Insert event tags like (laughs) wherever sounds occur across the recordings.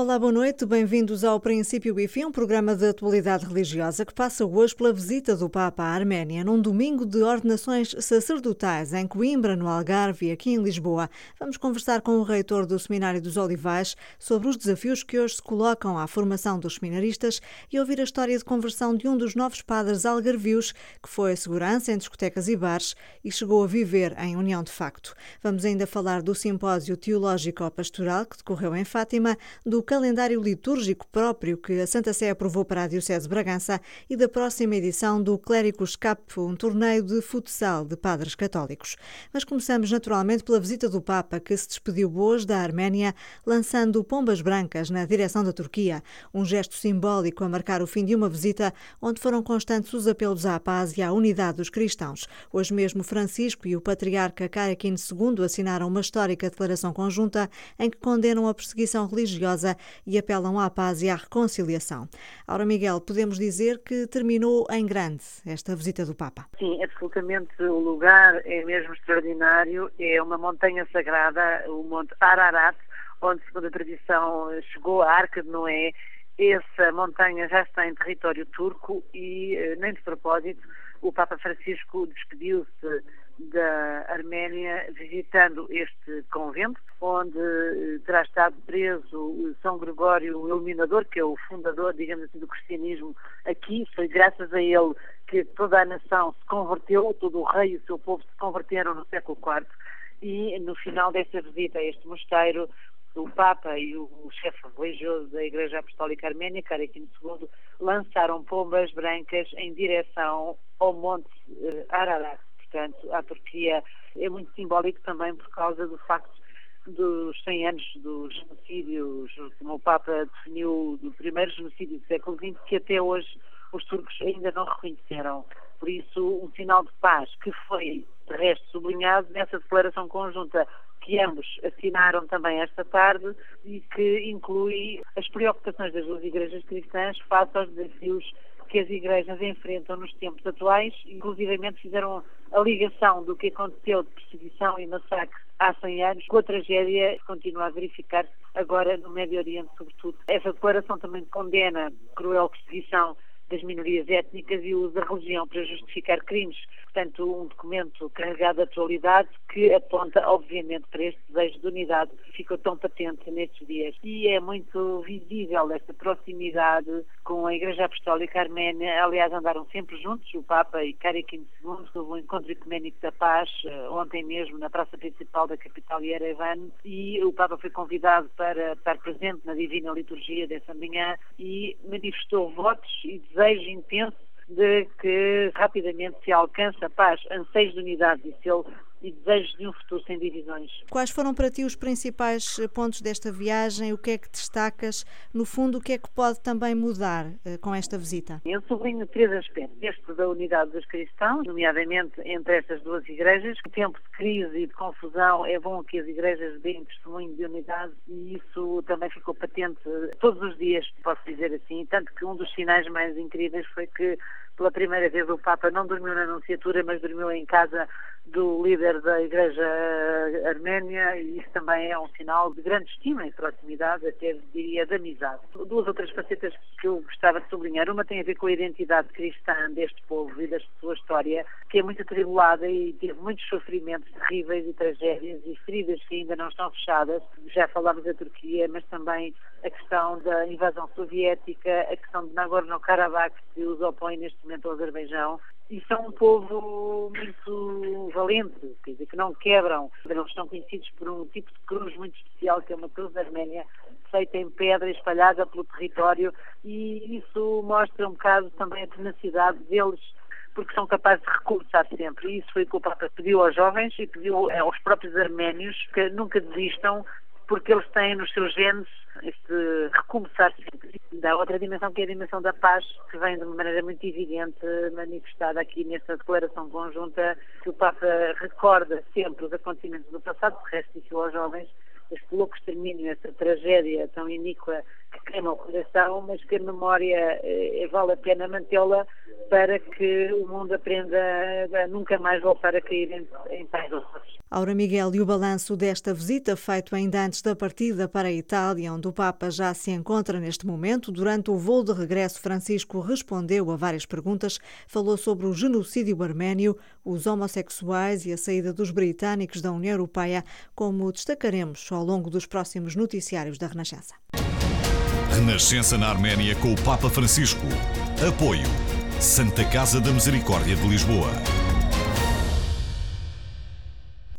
Olá, boa noite, bem-vindos ao Princípio e Fim, um programa de atualidade religiosa que passa hoje pela visita do Papa à Arménia, num domingo de ordenações sacerdotais em Coimbra, no Algarve e aqui em Lisboa. Vamos conversar com o reitor do Seminário dos Olivais sobre os desafios que hoje se colocam à formação dos seminaristas e ouvir a história de conversão de um dos novos padres algarvios que foi segurança em discotecas e bares e chegou a viver em união de facto. Vamos ainda falar do simpósio teológico-pastoral que decorreu em Fátima, do calendário litúrgico próprio que a Santa Sé aprovou para a Diocese de Bragança e da próxima edição do Clérigos Cup, um torneio de futsal de padres católicos. Mas começamos naturalmente pela visita do Papa, que se despediu hoje da Arménia, lançando pombas brancas na direção da Turquia, um gesto simbólico a marcar o fim de uma visita onde foram constantes os apelos à paz e à unidade dos cristãos. Hoje mesmo Francisco e o patriarca Kayakin II assinaram uma histórica declaração conjunta em que condenam a perseguição religiosa e apelam à paz e à reconciliação. Aura Miguel, podemos dizer que terminou em grande esta visita do Papa? Sim, absolutamente. O lugar é mesmo extraordinário. É uma montanha sagrada, o Monte Ararat, onde, segundo a tradição, chegou a Arca de Noé. Essa montanha já está em território turco e, eh, nem de propósito, o Papa Francisco despediu-se da Arménia visitando este convento, onde eh, terá estado preso São Gregório o Iluminador, que é o fundador, digamos assim, do cristianismo aqui. Foi graças a ele que toda a nação se converteu, todo o rei e o seu povo se converteram no século IV. E no final desta visita a este mosteiro, o Papa e o chefe religioso da Igreja Apostólica Arménia, Karekin II, lançaram pombas brancas em direção ao Monte eh, Ararat portanto, a Turquia é muito simbólico também por causa do facto dos 100 anos dos genocídios, como o Papa definiu, do primeiro genocídio do século XX, que até hoje os turcos ainda não reconheceram. Por isso, um sinal de paz que foi, de resto, sublinhado nessa declaração conjunta que ambos assinaram também esta tarde e que inclui as preocupações das duas igrejas cristãs face aos desafios que as igrejas enfrentam nos tempos atuais, inclusivamente fizeram a ligação do que aconteceu de perseguição e massacre há 100 anos com a tragédia que continua a verificar-se agora no Médio Oriente, sobretudo. Essa declaração também condena a cruel perseguição das minorias étnicas e usa a religião para justificar crimes. Portanto, um documento carregado de atualidade que aponta, obviamente, para este desejo de unidade que ficou tão patente nestes dias. E é muito visível esta proximidade com a Igreja Apostólica Arménia. Aliás, andaram sempre juntos, o Papa e Karikim II, houve um encontro ecuménico da paz eh, ontem mesmo na praça principal da capital Yerevan e o Papa foi convidado para estar presente na Divina Liturgia dessa manhã e manifestou votos e desejo intenso de que rapidamente se alcance a paz, anseios de unidade, disse ele, e desejos de um futuro sem divisões. Quais foram para ti os principais pontos desta viagem? O que é que destacas? No fundo, o que é que pode também mudar uh, com esta visita? Eu sublinho três aspectos. Este da unidade dos cristãos, nomeadamente entre estas duas igrejas. Em tempo de crise e de confusão, é bom que as igrejas deem testemunho de unidade e isso também ficou patente todos os dias, posso dizer assim. Tanto que um dos sinais mais incríveis foi que pela primeira vez o Papa não dormiu na Anunciatura, mas dormiu em casa do líder da Igreja Arménia e isso também é um sinal de grande estima e proximidade, até diria de amizade. Duas outras facetas que eu gostava de sublinhar. Uma tem a ver com a identidade cristã deste povo e da sua história, que é muito atribulada e teve muitos sofrimentos terríveis e tragédias e feridas que ainda não estão fechadas. Já falámos da Turquia, mas também a questão da invasão soviética, a questão de Nagorno-Karabakh, que os opõe neste momento ao Azerbaijão, e são um povo muito valente, quer dizer, que não quebram. Eles estão conhecidos por um tipo de cruz muito especial, que é uma cruz arménia, feita em pedra, espalhada pelo território, e isso mostra um bocado também a tenacidade deles, porque são capazes de recomeçar sempre. E isso foi o que o Papa pediu aos jovens e pediu aos próprios arménios que nunca desistam, porque eles têm nos seus genes este recomeçar sempre. Da outra dimensão, que é a dimensão da paz, que vem de uma maneira muito evidente manifestada aqui nesta declaração conjunta, que o Papa recorda sempre os acontecimentos do passado, de resto disse aos jovens, este louco extermínio, essa tragédia tão iníqua que queima o coração, mas que a memória eh, vale a pena mantê-la para que o mundo aprenda a nunca mais voltar a cair em, em horrores. Aura Miguel, e o balanço desta visita, feito ainda antes da partida para a Itália, onde o Papa já se encontra neste momento, durante o voo de regresso, Francisco respondeu a várias perguntas, falou sobre o genocídio arménio, os homossexuais e a saída dos britânicos da União Europeia, como destacaremos ao longo dos próximos noticiários da Renascença. Renascença na Arménia com o Papa Francisco. Apoio Santa Casa da Misericórdia de Lisboa.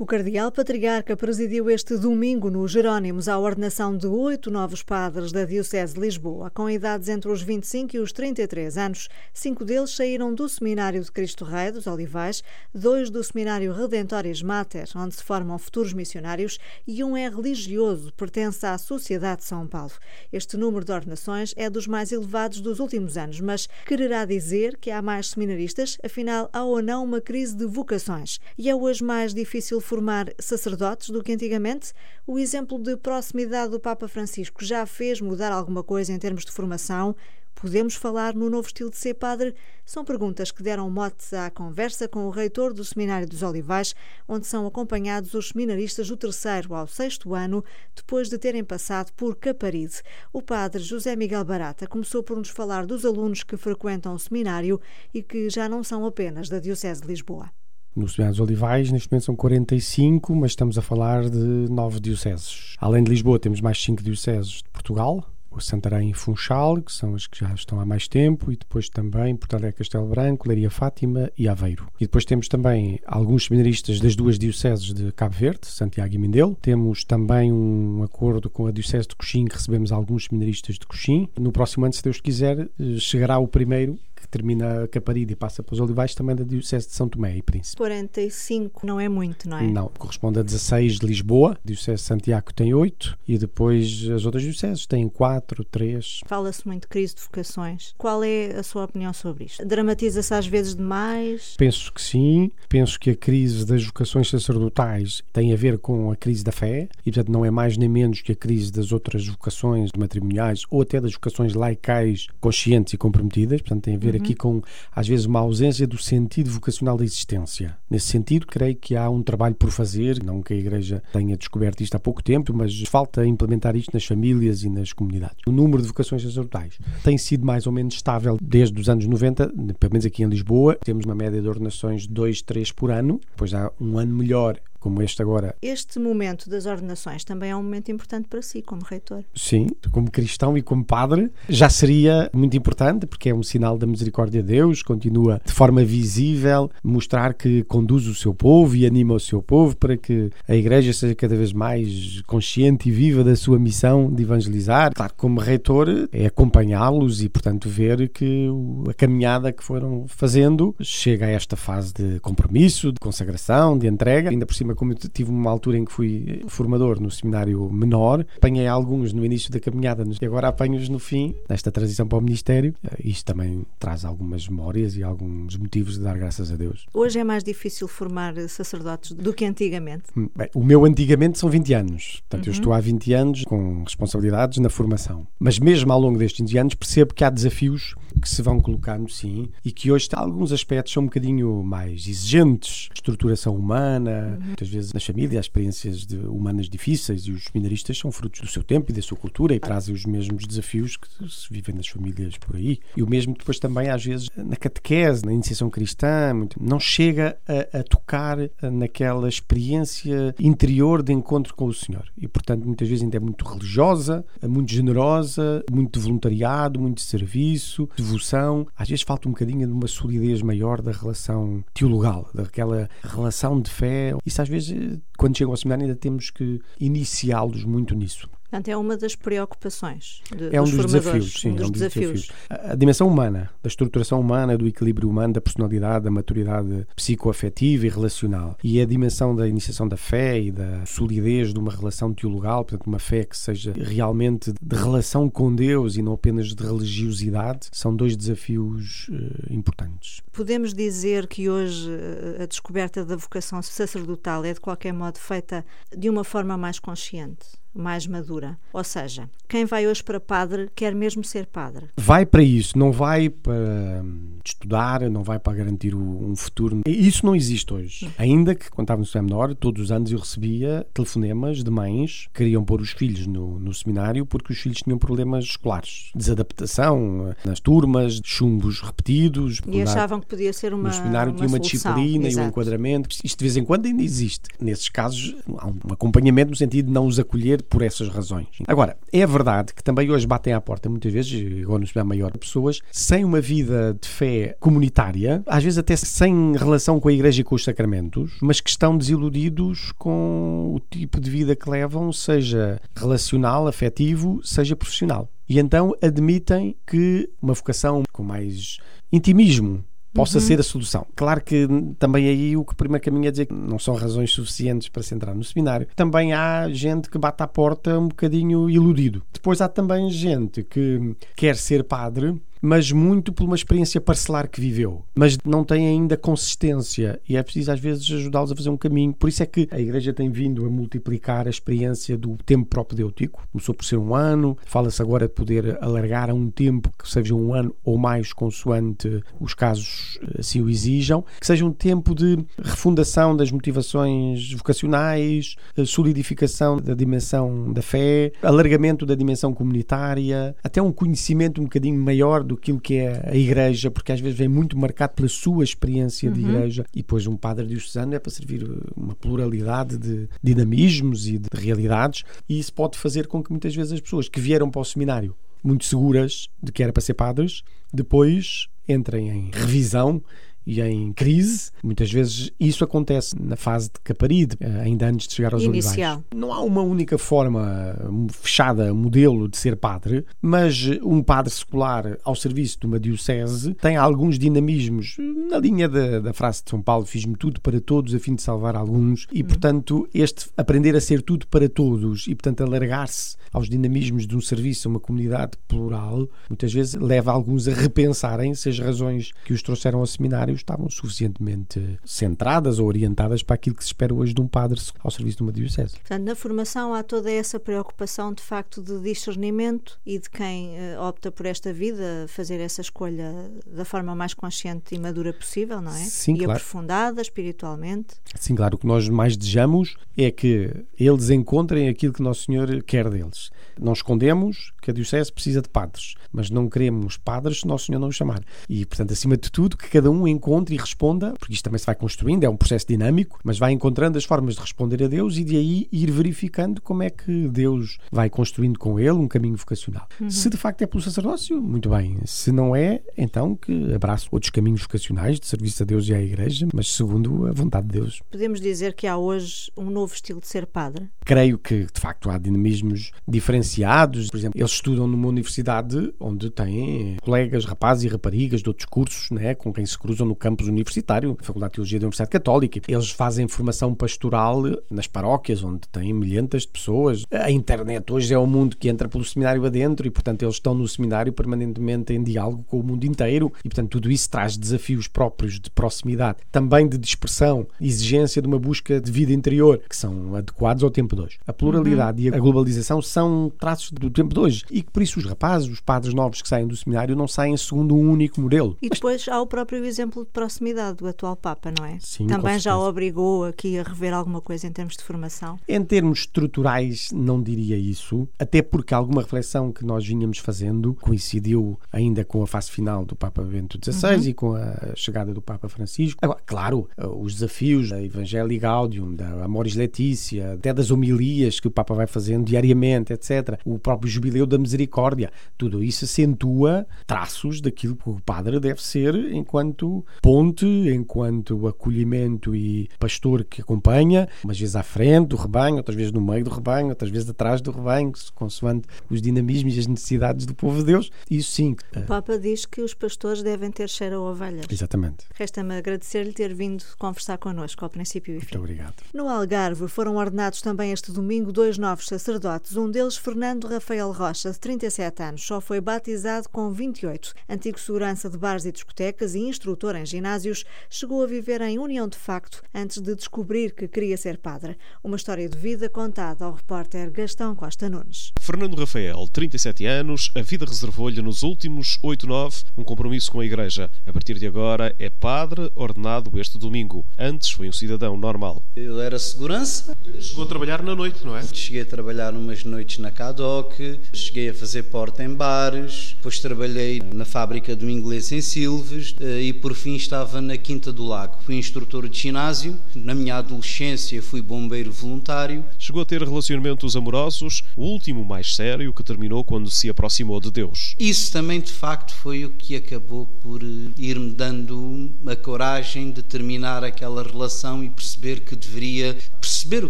O Cardeal Patriarca presidiu este domingo no Jerónimos a ordenação de oito novos padres da Diocese de Lisboa, com idades entre os 25 e os 33 anos. Cinco deles saíram do Seminário de Cristo Rei dos Olivais, dois do Seminário Redentoris Mater, onde se formam futuros missionários, e um é religioso, pertence à Sociedade de São Paulo. Este número de ordenações é dos mais elevados dos últimos anos, mas quererá dizer que há mais seminaristas? Afinal, há ou não uma crise de vocações? E é hoje mais difícil formar sacerdotes do que antigamente? O exemplo de proximidade do Papa Francisco já fez mudar alguma coisa em termos de formação? Podemos falar no novo estilo de ser padre? São perguntas que deram mote à conversa com o reitor do Seminário dos Olivais, onde são acompanhados os seminaristas do terceiro ao sexto ano, depois de terem passado por Caparide. O padre José Miguel Barata começou por nos falar dos alunos que frequentam o seminário e que já não são apenas da Diocese de Lisboa. No Seminário dos Olivais, neste momento são 45, mas estamos a falar de nove dioceses. Além de Lisboa, temos mais cinco dioceses de Portugal, o Santarém e Funchal, que são as que já estão há mais tempo, e depois também Porto Alegre, Castelo Branco, Leiria Fátima e Aveiro. E depois temos também alguns seminaristas das duas dioceses de Cabo Verde, Santiago e Mindelo. Temos também um acordo com a diocese de Coxim, que recebemos alguns seminaristas de Coxim. No próximo ano, se Deus quiser, eh, chegará o primeiro termina a Caparida e passa para os Olivais, também da Diocese de São Tomé e Príncipe. 45 não é muito, não é? Não, corresponde a 16 de Lisboa, a Diocese de Santiago tem 8 e depois as outras dioceses têm 4, 3. Fala-se muito de crise de vocações. Qual é a sua opinião sobre isto? Dramatiza-se às vezes demais? Penso que sim. Penso que a crise das vocações sacerdotais tem a ver com a crise da fé e, portanto, não é mais nem menos que a crise das outras vocações matrimoniais ou até das vocações laicais conscientes e comprometidas. Portanto, tem a ver. Aqui com, às vezes, uma ausência do sentido vocacional da existência. Nesse sentido, creio que há um trabalho por fazer, não que a Igreja tenha descoberto isto há pouco tempo, mas falta implementar isto nas famílias e nas comunidades. O número de vocações sacerdotais tem sido mais ou menos estável desde os anos 90, pelo menos aqui em Lisboa. Temos uma média de ordenações de 2, 3 por ano, depois há um ano melhor como este agora. Este momento das ordenações também é um momento importante para si, como reitor. Sim, como cristão e como padre, já seria muito importante, porque é um sinal da misericórdia de Deus, continua de forma visível mostrar que conduz o seu povo e anima o seu povo para que a Igreja seja cada vez mais consciente e viva da sua missão de evangelizar. Claro, como reitor, é acompanhá-los e, portanto, ver que a caminhada que foram fazendo chega a esta fase de compromisso, de consagração, de entrega, ainda por cima como eu tive uma altura em que fui formador no seminário menor, apanhei alguns no início da caminhada e agora apanho-os no fim, nesta transição para o Ministério. Eh, isto também traz algumas memórias e alguns motivos de dar graças a Deus. Hoje é mais difícil formar sacerdotes do que antigamente? Hum, bem, o meu antigamente são 20 anos. Portanto, uhum. eu estou há 20 anos com responsabilidades na formação. Mas mesmo ao longo destes 20 anos percebo que há desafios que se vão colocando, sim, e que hoje alguns aspectos são um bocadinho mais exigentes. Estruturação humana, uhum. muitas vezes nas famílias, experiências de, humanas difíceis e os seminaristas são frutos do seu tempo e da sua cultura e trazem os mesmos desafios que se vivem nas famílias por aí. E o mesmo depois também, às vezes, na catequese, na iniciação cristã, muito, não chega a, a tocar naquela experiência interior de encontro com o Senhor. E, portanto, muitas vezes ainda é muito religiosa, muito generosa, muito de voluntariado, muito de serviço, devoção. Às vezes falta um bocadinho de uma solidez maior da relação teologal, daquela relação de fé. Isso às vezes, quando chegam ao seminário, ainda temos que iniciá-los muito nisso. Portanto, é uma das preocupações de, é um dos, dos desafios, sim, um dos, é um dos desafios. desafios. A, a, dimensão humana, da estruturação humana, do equilíbrio humano, da personalidade, da maturidade psicoafetiva e relacional. E a dimensão da iniciação da fé e da solidez de uma relação teologal, portanto, uma fé que seja realmente de relação com Deus e não apenas de religiosidade, são dois desafios uh, importantes. Podemos dizer que hoje eh, a descoberta da vocação sacerdotal é de qualquer modo feita de uma forma mais consciente? Mais madura. Ou seja, quem vai hoje para padre quer mesmo ser padre. Vai para isso, não vai para estudar, não vai para garantir um futuro. Isso não existe hoje. Ainda que, quando estava no seminário menor, todos os anos eu recebia telefonemas de mães que queriam pôr os filhos no, no seminário porque os filhos tinham problemas escolares, desadaptação nas turmas, chumbos repetidos. E achavam que podia ser uma. No seminário uma tinha uma solução. disciplina Exato. e um enquadramento. Isto de vez em quando ainda existe. Nesses casos, há um acompanhamento no sentido de não os acolher por essas razões. Agora, é verdade que também hoje batem à porta, muitas vezes, agora no seminário maior, pessoas sem uma vida de fé comunitária, às vezes até sem relação com a igreja e com os sacramentos, mas que estão desiludidos com o tipo de vida que levam, seja relacional, afetivo, seja profissional. E então admitem que uma vocação com mais intimismo possa uhum. ser a solução. Claro que também aí o que primeiro caminho é dizer que não são razões suficientes para se entrar no seminário. Também há gente que bate à porta um bocadinho iludido. Depois há também gente que quer ser padre mas muito por uma experiência parcelar que viveu, mas não tem ainda consistência e é preciso às vezes ajudá-los a fazer um caminho. Por isso é que a Igreja tem vindo a multiplicar a experiência do tempo propedêutico. Começou por ser um ano, fala-se agora de poder alargar a um tempo que seja um ano ou mais, consoante os casos assim o exijam, que seja um tempo de refundação das motivações vocacionais, solidificação da dimensão da fé, alargamento da dimensão comunitária, até um conhecimento um bocadinho maior do que é a igreja, porque às vezes vem muito marcado pela sua experiência uhum. de igreja e depois um padre diocesano é para servir uma pluralidade de dinamismos e de realidades e isso pode fazer com que muitas vezes as pessoas que vieram para o seminário muito seguras de que era para ser padres, depois entrem em revisão e em crise. Muitas vezes isso acontece na fase de caparide, ainda antes de chegar aos Inicial. olivais. Não há uma única forma fechada, modelo de ser padre, mas um padre secular ao serviço de uma diocese tem alguns dinamismos na linha da, da frase de São Paulo: fiz-me tudo para todos a fim de salvar alguns, e portanto, este aprender a ser tudo para todos e portanto alargar-se aos dinamismos de um serviço a uma comunidade plural, muitas vezes leva alguns a repensarem se as razões que os trouxeram ao seminário estavam suficientemente centradas ou orientadas para aquilo que se espera hoje de um padre ao serviço de uma diocese. Portanto, na formação há toda essa preocupação de facto de discernimento e de quem uh, opta por esta vida fazer essa escolha da forma mais consciente e madura possível, não é? Sim, e claro. aprofundada espiritualmente. Sim, claro. O que nós mais desejamos é que eles encontrem aquilo que Nosso Senhor quer deles. Não escondemos que a Diocese precisa de padres, mas não queremos padres se Nosso Senhor não os chamar. E, portanto, acima de tudo, que cada um encontre e responda, porque isto também se vai construindo, é um processo dinâmico, mas vai encontrando as formas de responder a Deus e de aí ir verificando como é que Deus vai construindo com ele um caminho vocacional. Uhum. Se de facto é pelo sacerdócio, muito bem. Se não é, então que abraço outros caminhos vocacionais de serviço a Deus e à Igreja, mas segundo a vontade de Deus. Podemos dizer que há hoje um novo estilo de ser padre? Creio que, de facto, há dinamismos diferenciados. Por exemplo, eles estudam numa universidade onde têm colegas, rapazes e raparigas de outros cursos, né, com quem se cruzam no campus universitário, na Faculdade de Teologia da Universidade Católica. Eles fazem formação pastoral nas paróquias, onde têm milhentas de pessoas. A internet hoje é um mundo que entra pelo seminário adentro e, portanto, eles estão no seminário permanentemente em diálogo com o mundo inteiro e, portanto, tudo isso traz desafios próprios de proximidade, também de dispersão, exigência de uma busca de vida interior, que são adequados ao tempo de hoje. A pluralidade uhum. e a globalização são traços do tempo de hoje e que, por isso, os rapazes, os padres novos que saem do seminário, não saem segundo um único modelo. E depois há o próprio exemplo de proximidade do atual Papa, não é? Sim, Também já o obrigou aqui a rever alguma coisa em termos de formação? Em termos estruturais, não diria isso, até porque alguma reflexão que nós vínhamos fazendo coincidiu ainda com a fase final do Papa Bento XVI uhum. e com a chegada do Papa Francisco. Agora, claro, os desafios da Evangelii Gaudium, da Amoris Letícia, até das homilias que o Papa vai fazendo diariamente, etc. O próprio Jubileu da Misericórdia, tudo isso acentua traços daquilo que o padre deve ser enquanto ponte, enquanto acolhimento e pastor que acompanha, umas vezes à frente do rebanho, outras vezes no meio do rebanho, outras vezes atrás do rebanho, consoante os dinamismos e as necessidades do povo de Deus. Isso sim. O Papa diz que os pastores devem ter cheiro a ovelhas. Exatamente. Resta-me agradecer-lhe ter vindo conversar connosco ao princípio e fim. Muito obrigado. No Algarve foram ordenados também este domingo dois novos sacerdotes, um deles Fernando Rafael Rocha, de 37 anos, só foi batizado com 28, antigo segurança de bares e discotecas e instrutor em ginásios, chegou a viver em união de facto antes de descobrir que queria ser padre. Uma história de vida contada ao repórter Gastão Costa Nunes. Fernando Rafael, 37 anos, a vida reservou-lhe nos últimos 8, 9 um compromisso com a Igreja. A partir de agora é padre ordenado este domingo. Antes foi um cidadão normal. Eu era segurança. Chegou a trabalhar na noite, não é? Cheguei a trabalhar umas noites na CADOC, cheguei a fazer porta em bares, depois trabalhei na fábrica do inglês em Silves eh, e por fim estava na Quinta do Lago. Fui instrutor de ginásio. Na minha adolescência fui bombeiro voluntário. Chegou a ter relacionamentos amorosos, o último mais sério que terminou quando se aproximou de Deus. Isso também de facto foi o que acabou por eh, ir-me dando a coragem de terminar aquela relação e perceber que deveria perceber o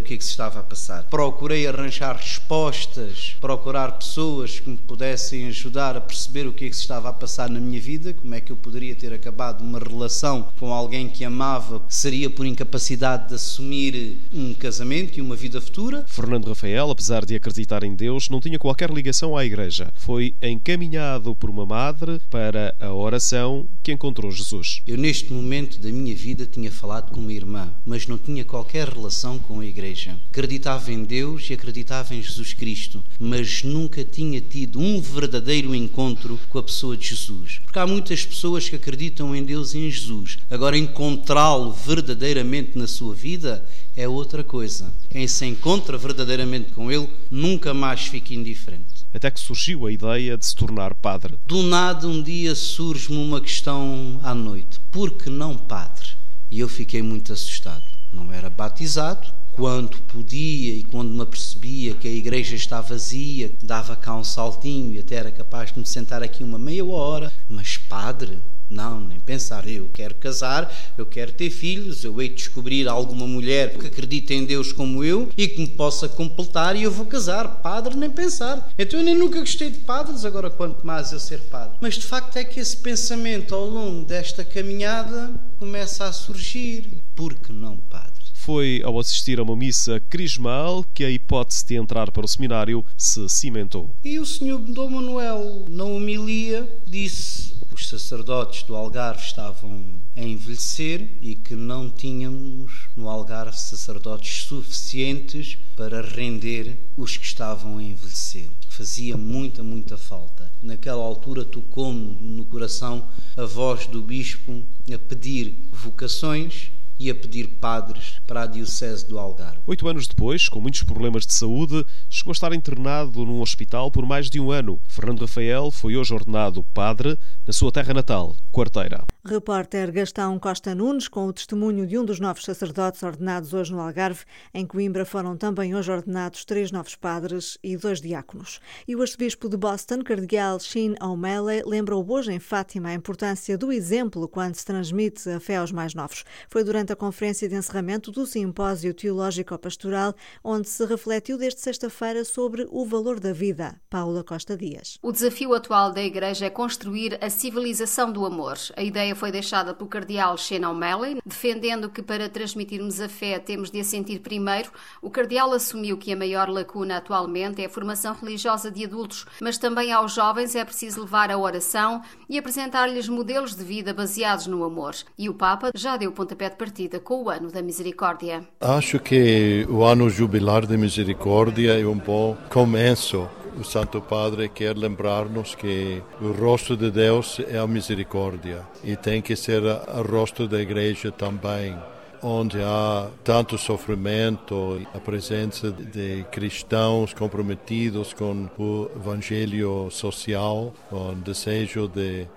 que é que se estava a passar. Procurei arranjar respostas, procurar pessoas que me pudessem ajudar a perceber o que é que se estava a passar na minha vida, como é que eu poderia ter acabado uma relação com alguém que amava, seria por incapacidade de assumir um casamento e uma vida futura. Fernando Rafael, apesar de acreditar em Deus, não tinha qualquer ligação à igreja. Foi encaminhado por uma madre para a oração que encontrou Jesus. Eu neste momento da minha vida tinha falado com uma irmã, mas não tinha qualquer relação com a igreja. Acreditava em Deus e acreditava em Jesus Cristo, mas nunca tinha tido um verdadeiro encontro com a pessoa de Jesus. Porque há muitas pessoas que acreditam em Deus e em Jesus. Agora, encontrá-lo verdadeiramente na sua vida é outra coisa. Quem se encontra verdadeiramente com Ele nunca mais fica indiferente. Até que surgiu a ideia de se tornar padre. Do nada, um dia surge-me uma questão à noite: por que não padre? E eu fiquei muito assustado. Não era batizado, quando podia e quando me apercebia que a igreja está vazia, dava cá um saltinho e até era capaz de me sentar aqui uma meia hora. Mas padre? Não, nem pensar. Eu quero casar, eu quero ter filhos, eu hei de descobrir alguma mulher que acredite em Deus como eu e que me possa completar e eu vou casar. Padre, nem pensar. Então eu nem nunca gostei de padres, agora quanto mais eu ser padre. Mas de facto é que esse pensamento ao longo desta caminhada começa a surgir. Por que não padre? Foi ao assistir a uma missa crismal que a hipótese de entrar para o seminário se cimentou. E o senhor Dom Manuel, na homilia, disse os sacerdotes do Algarve estavam a envelhecer e que não tínhamos no Algarve sacerdotes suficientes para render os que estavam a envelhecer. Fazia muita, muita falta. Naquela altura tocou-me no coração a voz do bispo a pedir vocações e a pedir padres para a Diocese do Algarve. Oito anos depois, com muitos problemas de saúde, chegou a estar internado num hospital por mais de um ano. Fernando Rafael foi hoje ordenado padre na sua terra natal, Quarteira. Repórter Gastão Costa Nunes, com o testemunho de um dos novos sacerdotes ordenados hoje no Algarve. Em Coimbra foram também hoje ordenados três novos padres e dois diáconos. E o arcebispo de Boston, cardeal Sheen O'Malley, lembrou hoje em Fátima a importância do exemplo quando se transmite a fé aos mais novos. Foi durante a conferência de encerramento do Simpósio Teológico Pastoral, onde se refletiu desde sexta-feira sobre o valor da vida. Paula Costa Dias. O desafio atual da Igreja é construir a civilização do amor. A ideia foi deixada pelo cardeal Shane O'Malley, defendendo que para transmitirmos a fé temos de a sentir primeiro. O cardeal assumiu que a maior lacuna atualmente é a formação religiosa de adultos, mas também aos jovens é preciso levar a oração e apresentar-lhes modelos de vida baseados no amor. E o Papa já deu pontapé de partida com o ano da misericórdia. Acho que o ano jubilar da misericórdia é um bom começo o Santo Padre quer lembrar-nos que o rosto de Deus é a misericórdia e tem que ser o rosto da Igreja também onde há tanto sofrimento, a presença de cristãos comprometidos com o evangelho social, com o desejo de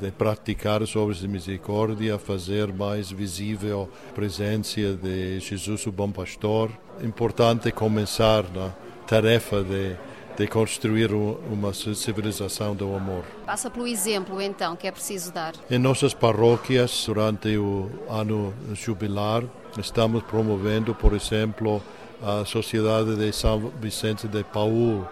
de praticar as obras de misericórdia, fazer mais visível a presença de Jesus, o bom pastor. Importante começar na tarefa de de construir uma civilização do amor. Passa pelo exemplo, então, que é preciso dar. Em nossas paróquias, durante o ano jubilar, estamos promovendo, por exemplo, a Sociedade de São Vicente de Paul,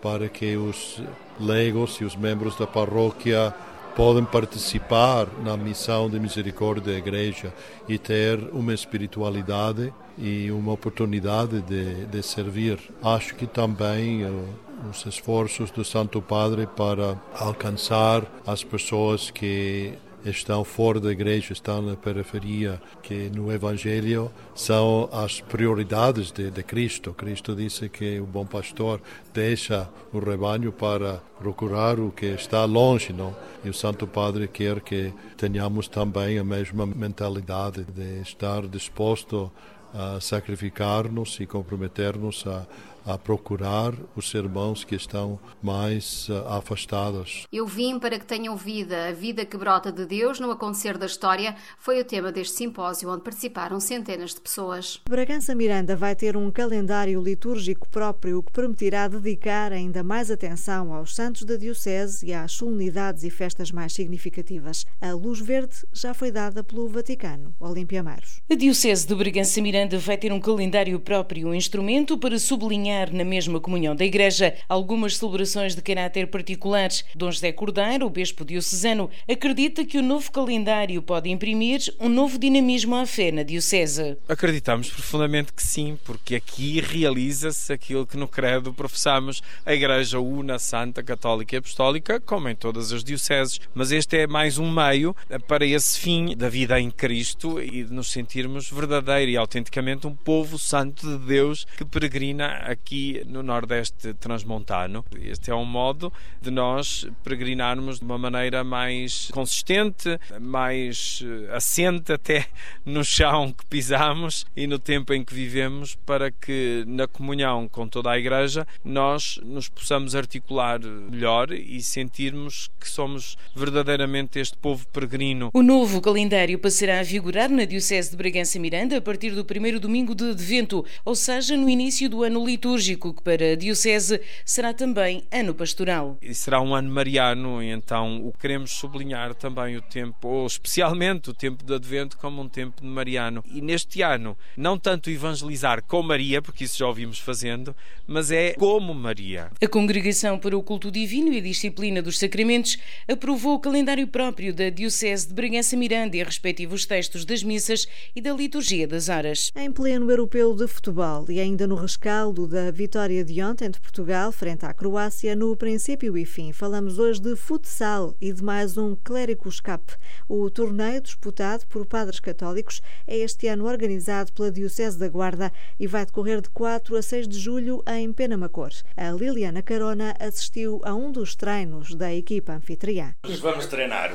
para que os leigos e os membros da paróquia podem participar na missão de misericórdia da igreja e ter uma espiritualidade e uma oportunidade de, de servir. Acho que também uh, os esforços do Santo Padre para alcançar as pessoas que estão fora da igreja, estão na periferia, que no Evangelho são as prioridades de, de Cristo. Cristo disse que o bom pastor deixa o rebanho para procurar o que está longe, não? E o Santo Padre quer que tenhamos também a mesma mentalidade de estar disposto a sacrificar-nos e comprometer-nos a a procurar os irmãos que estão mais uh, afastados. Eu vim para que tenham vida, a vida que brota de Deus no acontecer da história, foi o tema deste simpósio onde participaram centenas de pessoas. Bragança Miranda vai ter um calendário litúrgico próprio que permitirá dedicar ainda mais atenção aos santos da Diocese e às solenidades e festas mais significativas. A luz verde já foi dada pelo Vaticano. Olímpia Maros. A Diocese de Bragança Miranda vai ter um calendário próprio, um instrumento para sublinhar na mesma comunhão da Igreja algumas celebrações de caráter particulares. Dom José Cordeiro, o bispo diocesano, acredita que o novo calendário pode imprimir um novo dinamismo à fé na Diocese. Acreditamos profundamente que sim, porque aqui realiza-se aquilo que no credo professamos a Igreja Una, Santa, Católica e Apostólica, como em todas as dioceses. Mas este é mais um meio para esse fim da vida em Cristo e de nos sentirmos verdadeiro e autenticamente um povo santo de Deus que peregrina aqui aqui no Nordeste Transmontano. Este é um modo de nós peregrinarmos de uma maneira mais consistente, mais eh, assente até (laughs) no chão que pisamos e no tempo em que vivemos, para que na comunhão com toda a Igreja nós nos possamos articular melhor e sentirmos que somos verdadeiramente este povo peregrino. O novo calendário passará a vigorar na Diocese de Bragança Miranda a partir do primeiro domingo de Advento, ou seja, no início do ano litúrgico litúrgico, que para a Diocese será também ano pastoral. E será um ano mariano, e então o queremos sublinhar também o tempo, ou especialmente o tempo de Advento, como um tempo de mariano. E neste ano, não tanto evangelizar com Maria, porque isso já ouvimos fazendo, mas é como Maria. A Congregação para o Culto Divino e a Disciplina dos Sacramentos aprovou o calendário próprio da Diocese de Bragança Miranda e respectivos textos das missas e da liturgia das horas. Em pleno europeu de futebol e ainda no rescaldo da da vitória de ontem de Portugal frente à Croácia no princípio e fim. Falamos hoje de futsal e de mais um Cléricos Cup. O torneio disputado por padres católicos é este ano organizado pela Diocese da Guarda e vai decorrer de 4 a 6 de julho em Penamacor. A Liliana Carona assistiu a um dos treinos da equipa anfitriã. Vamos treinar.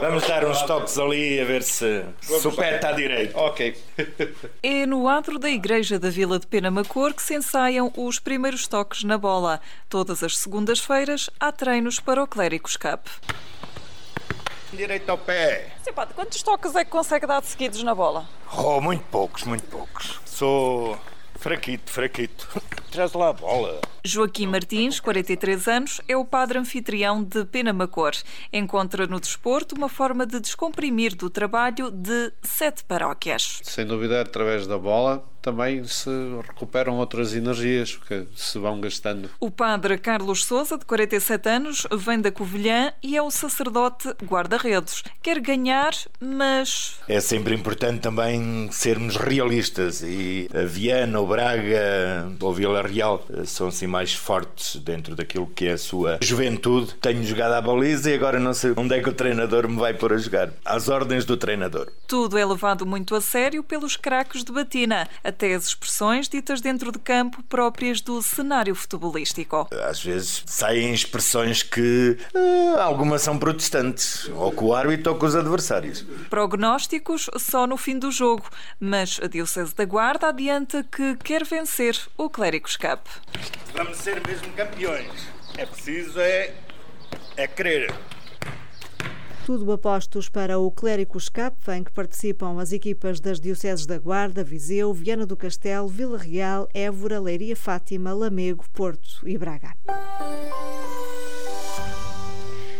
Vamos dar uns toques ali a ver se, se o pé está direito. Ok. é no adro da Igreja da Vila de Penamacor que se ensaia ensaiam os primeiros toques na bola. Todas as segundas-feiras há treinos para o Clérigos Cup. Direito ao pé. Sim, padre, quantos toques é que consegue dar de seguidos na bola? Oh, muito poucos, muito poucos. Sou fraquito, fraquito. (laughs) Traz lá a bola. Joaquim Martins, 43 anos, é o padre anfitrião de Penamacor. Encontra no desporto uma forma de descomprimir do trabalho de sete paróquias. Sem dúvida, através da bola também se recuperam outras energias que se vão gastando. O padre Carlos Souza, de 47 anos, vem da Covilhã e é o sacerdote guarda-redes. Quer ganhar, mas. É sempre importante também sermos realistas e a Viana, o Braga ou Vila Real são assim mais fortes dentro daquilo que é a sua juventude. Tenho jogado à baliza e agora não sei onde é que o treinador me vai pôr a jogar. Às ordens do treinador. Tudo é levado muito a sério pelos craques de batina, até as expressões ditas dentro de campo próprias do cenário futebolístico. Às vezes saem expressões que uh, algumas são protestantes, ou com o árbitro ou com os adversários. Prognósticos só no fim do jogo, mas a Diocese da Guarda adianta que quer vencer o Clérigos Cup. Vamos ser mesmo campeões. É preciso é, é querer. Tudo apostos para o Clérigos Cup, em que participam as equipas das Dioceses da Guarda, Viseu, Viana do Castelo, Vila Real, Évora, Leiria, Fátima, Lamego, Porto e Braga.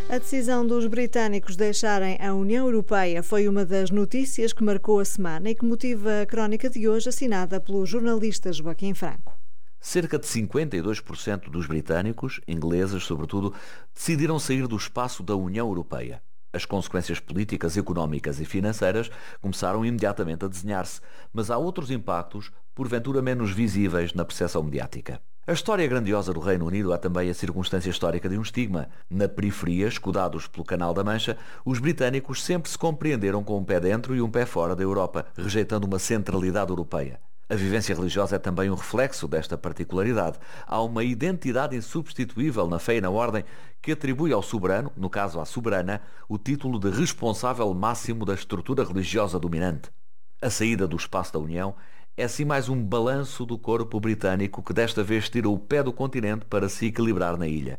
A decisão dos britânicos deixarem a União Europeia foi uma das notícias que marcou a semana e que motiva a crónica de hoje, assinada pelo jornalista Joaquim Franco. Cerca de 52% dos britânicos, ingleses sobretudo, decidiram sair do espaço da União Europeia. As consequências políticas, económicas e financeiras começaram imediatamente a desenhar-se, mas há outros impactos, porventura menos visíveis na percepção mediática. A história grandiosa do Reino Unido há também a circunstância histórica de um estigma. Na periferia, escudados pelo Canal da Mancha, os britânicos sempre se compreenderam com um pé dentro e um pé fora da Europa, rejeitando uma centralidade europeia. A vivência religiosa é também um reflexo desta particularidade. Há uma identidade insubstituível na fé e na ordem que atribui ao soberano, no caso à soberana, o título de responsável máximo da estrutura religiosa dominante. A saída do espaço da União é sim mais um balanço do corpo britânico que desta vez tira o pé do continente para se equilibrar na ilha.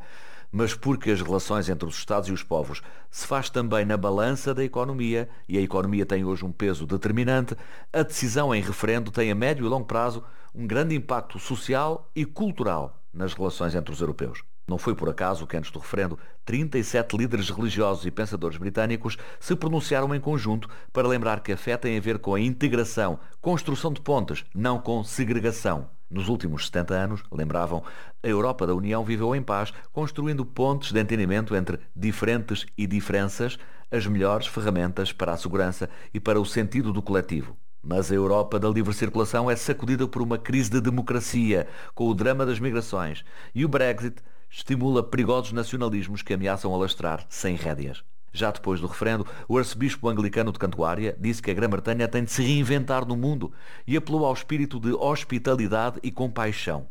Mas porque as relações entre os Estados e os povos se faz também na balança da economia, e a economia tem hoje um peso determinante, a decisão em referendo tem a médio e longo prazo um grande impacto social e cultural nas relações entre os europeus. Não foi por acaso que, antes do referendo, 37 líderes religiosos e pensadores britânicos se pronunciaram em conjunto para lembrar que a fé tem a ver com a integração, construção de pontes, não com segregação. Nos últimos 70 anos, lembravam, a Europa da União viveu em paz, construindo pontes de entendimento entre diferentes e diferenças, as melhores ferramentas para a segurança e para o sentido do coletivo. Mas a Europa da livre circulação é sacudida por uma crise de democracia, com o drama das migrações, e o Brexit estimula perigosos nacionalismos que ameaçam alastrar sem rédeas. Já depois do referendo, o arcebispo anglicano de Cantuária disse que a Grã-Bretanha tem de se reinventar no mundo e apelou ao espírito de hospitalidade e compaixão.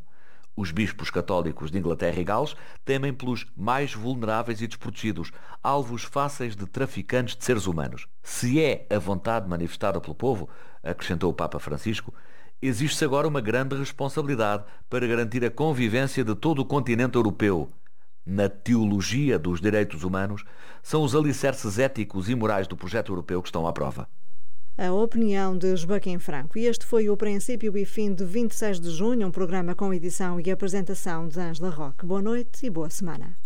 Os bispos católicos de Inglaterra e Gales temem pelos mais vulneráveis e desprotegidos, alvos fáceis de traficantes de seres humanos. Se é a vontade manifestada pelo povo, acrescentou o Papa Francisco, existe agora uma grande responsabilidade para garantir a convivência de todo o continente europeu. Na teologia dos direitos humanos, são os alicerces éticos e morais do projeto europeu que estão à prova. A opinião de Joaquim Franco. E este foi o princípio e fim de 26 de junho, um programa com edição e apresentação de Angela Roque. Boa noite e boa semana.